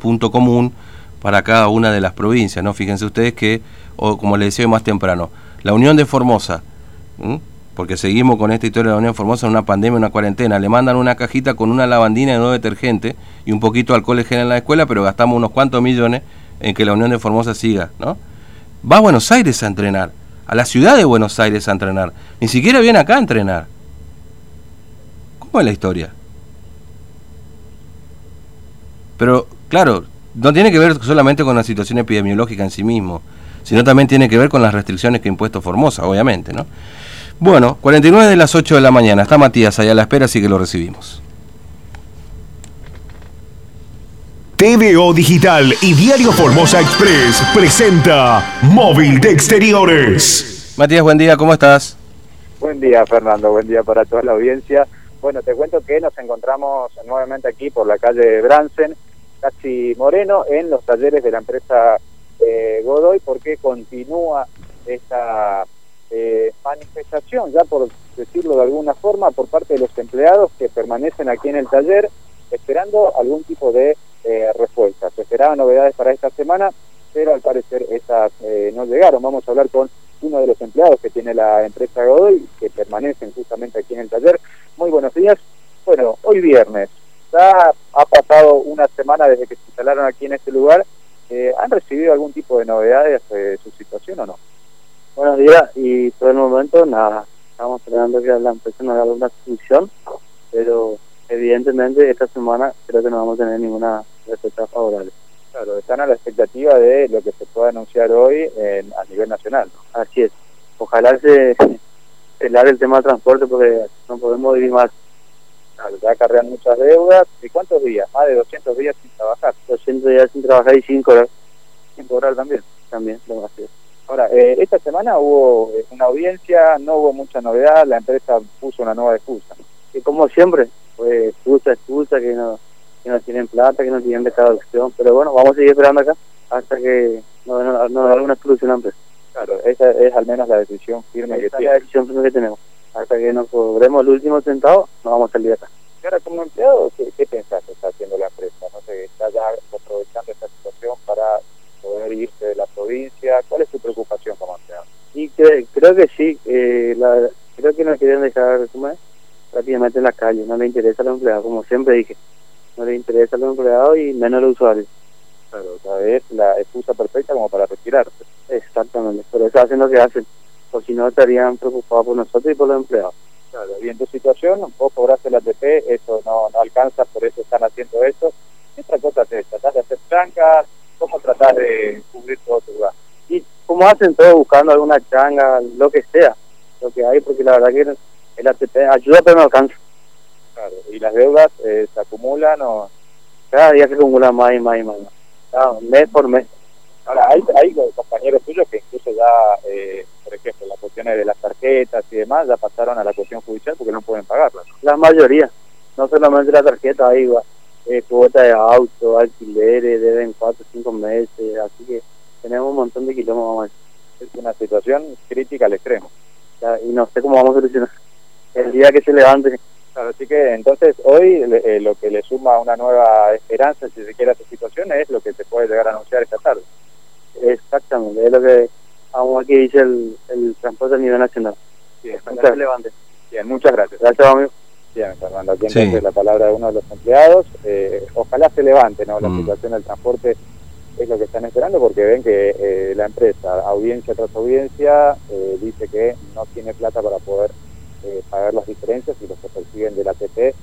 punto común para cada una de las provincias, ¿no? Fíjense ustedes que, o como les decía más temprano, la Unión de Formosa, porque seguimos con esta historia de la Unión de Formosa en una pandemia, una cuarentena, le mandan una cajita con una lavandina de nuevo detergente y un poquito de alcohol gel en la escuela, pero gastamos unos cuantos millones en que la Unión de Formosa siga, ¿no? Va a Buenos Aires a entrenar, a la ciudad de Buenos Aires a entrenar, ni siquiera viene acá a entrenar. ¿Cómo es la historia? Pero Claro, no tiene que ver solamente con la situación epidemiológica en sí mismo, sino también tiene que ver con las restricciones que ha impuesto Formosa, obviamente, ¿no? Bueno, 49 de las 8 de la mañana. Está Matías allá a la espera, así que lo recibimos. TVO Digital y Diario Formosa Express presenta Móvil de Exteriores. Matías, buen día, ¿cómo estás? Buen día, Fernando, buen día para toda la audiencia. Bueno, te cuento que nos encontramos nuevamente aquí por la calle Bransen, casi Moreno en los talleres de la empresa eh, Godoy porque continúa esta eh, manifestación, ya por decirlo de alguna forma, por parte de los empleados que permanecen aquí en el taller esperando algún tipo de eh, respuesta. Se esperaban novedades para esta semana, pero al parecer esas eh, no llegaron. Vamos a hablar con uno de los empleados que tiene la empresa Godoy, que permanecen justamente aquí en el taller. Muy buenos días. Bueno, hoy viernes, ya ha pasado una semana desde que se instalaron aquí en este lugar. Eh, ¿Han recibido algún tipo de novedades de su situación o no? Buenos días, y por el momento nada. Estamos esperando que la empresa nos haga una solución, pero evidentemente esta semana creo que no vamos a tener ninguna respuesta favorable. Claro, están a la expectativa de lo que se pueda anunciar hoy en, a nivel nacional. Así es. Ojalá se, se el tema del transporte porque no podemos vivir más ya acarrean muchas deudas. ¿Y cuántos días? Más de 200 días sin trabajar. 200 días sin trabajar y sin cobrar. Sin cobrar también. También, lo más Ahora, eh, esta semana hubo eh, una audiencia, no hubo mucha novedad, la empresa puso una nueva excusa. Y como siempre, pues excusa, excusa, que no, que no tienen plata, que no tienen opción. Pero bueno, vamos a seguir esperando acá hasta que nos no, no, una solución amplia. Claro, esa es al menos la decisión firme que, la decisión firme que tenemos hasta que nos cobremos el último centavo, no vamos a salir de acá. Y ahora, como empleado, ¿qué, qué pensás que está haciendo la empresa? No sé, ¿está ya aprovechando esta situación para poder irse de la provincia? ¿Cuál es tu preocupación como empleado? Y creo que sí, eh, la, creo que no quieren dejar, ¿cómo es? Prácticamente en la calle, no le interesa a los empleados, como siempre dije, no le interesa a los empleados y menos a los usuarios. Claro, o sea, es la excusa perfecta como para retirarse. Exactamente, pero eso hacen lo que hacen o si no estarían preocupados por nosotros y por los empleados. Claro, y en tu situación, vos cobraste la ATP, eso no, no alcanza, por eso están haciendo eso. ¿Qué otra cosa haces? ¿Tratás de hacer trancas? ¿Cómo tratás de cubrir todo tu lugar? Y como hacen todos buscando alguna changa, lo que sea, lo que hay, porque la verdad que el ATP ayuda pero no alcanza. Claro, y las deudas eh, se acumulan o... Cada día se acumulan más y más y más. Cada mes por mes. Ahora, hay, hay compañeros tuyos que incluso ya, eh, por ejemplo, las cuestiones de las tarjetas y demás, ya pasaron a la cuestión judicial porque no pueden pagarlas. La mayoría, no solamente la tarjeta, hay eh, cuota de auto, alquileres, deben cuatro o cinco meses, así que tenemos un montón de kilómetros. Es una situación crítica al extremo. y no sé cómo vamos a solucionar. El día que se levante. Claro, así que entonces hoy eh, lo que le suma una nueva esperanza, si se quiere, a esta situación es lo que se puede llegar a anunciar esta tarde. Exactamente, es lo que vamos aquí dice el, el transporte a nivel nacional. Bien, muchas, levante. Bien, muchas gracias. Gracias, amigo. Bien, Fernando, aquí entonces la palabra de uno de los empleados. Eh, ojalá se levante, ¿no? La mm. situación del transporte es lo que están esperando porque ven que eh, la empresa, audiencia tras audiencia, eh, dice que no tiene plata para poder eh, pagar las diferencias y los que persiguen del ATP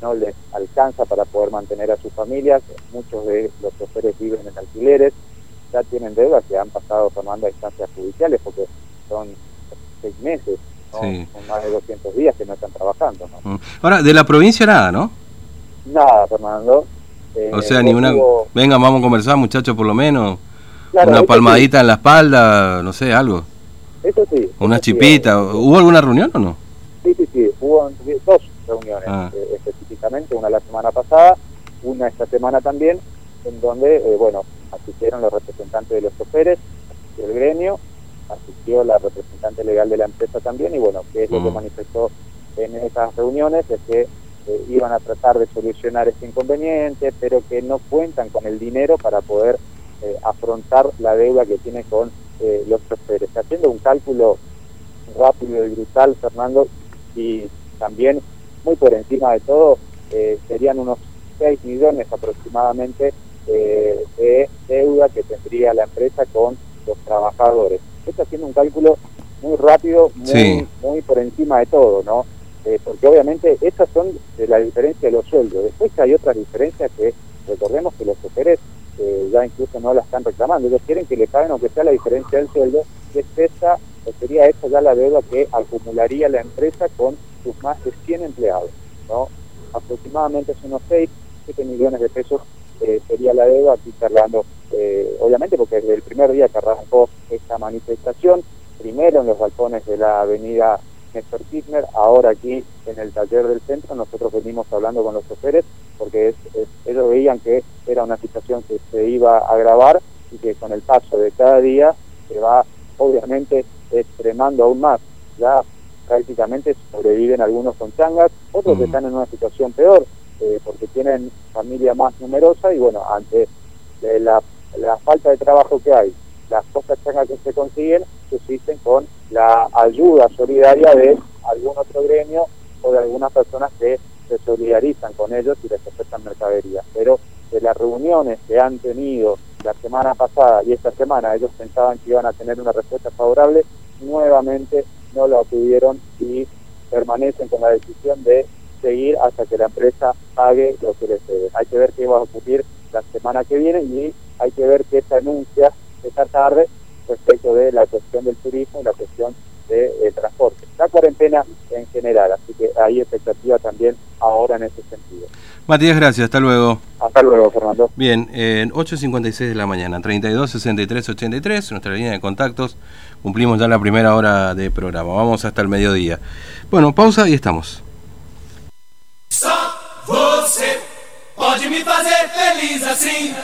no les alcanza para poder mantener a sus familias. Muchos de los choferes viven en alquileres ya tienen deudas que han pasado tomando a instancias judiciales porque son seis meses, son más de 200 días que no están trabajando. Ahora, de la provincia nada, ¿no? Nada, Fernando. o sea, ni una... Venga, vamos a conversar, muchachos, por lo menos. una palmadita en la espalda, no sé, algo. Eso sí. Una chipita. ¿Hubo alguna reunión o no? Sí, sí, sí. Hubo dos reuniones ah. eh, específicamente, una la semana pasada, una esta semana también, en donde, eh, bueno, asistieron los representantes de los choferes del gremio, asistió la representante legal de la empresa también, y bueno, que es lo que mm. manifestó en esas reuniones, es que eh, iban a tratar de solucionar este inconveniente, pero que no cuentan con el dinero para poder eh, afrontar la deuda que tiene con eh, los choferes. Haciendo un cálculo rápido y brutal, Fernando, y también muy por encima de todo, serían unos 6 millones aproximadamente de deuda que tendría la empresa con los trabajadores. Esto haciendo un cálculo muy rápido, muy, muy por encima de todo, ¿no? Eh, porque obviamente esas son de la diferencia de los sueldos. Después hay otras diferencias que recordemos que los choferes eh, ya incluso no la están reclamando, ellos quieren que le paguen aunque sea la diferencia del sueldo, que es esa, sería esa ya la deuda que acumularía la empresa con sus más de 100 empleados, ¿no? Aproximadamente unos 6, 7 millones de pesos eh, sería la deuda, aquí charlando, obviamente porque desde el primer día que arrancó esta manifestación, primero en los balcones de la avenida Néstor Kirchner, ahora aquí en el taller del centro nosotros venimos hablando con los choferes porque ellos veían que era una situación que se iba a agravar y que con el paso de cada día se va obviamente extremando aún más. Ya prácticamente sobreviven algunos con changas, otros están en una situación peor eh, porque tienen familia más numerosa y bueno, ante la, la falta de trabajo que hay, las cosas que se consiguen, subsisten con la ayuda solidaria de algún otro gremio o de algunas personas que se solidarizan con ellos y les ofrecen mercadería. Pero de las reuniones que han tenido la semana pasada y esta semana, ellos pensaban que iban a tener una respuesta favorable, nuevamente no lo obtuvieron y permanecen con la decisión de seguir hasta que la empresa pague lo que les debe. Hay que ver qué va a ocurrir la semana que viene y hay que ver qué se anuncia esta tarde respecto de la cuestión del turismo y la cuestión del de, transporte. La cuarentena en general, así que hay expectativa también ahora en ese sentido. Matías, gracias, hasta luego. Hasta luego, Fernando. Bien, en 8.56 de la mañana, 32 63 83, nuestra línea de contactos. Cumplimos ya la primera hora de programa, vamos hasta el mediodía. Bueno, pausa y estamos. Pode me fazer feliz assim.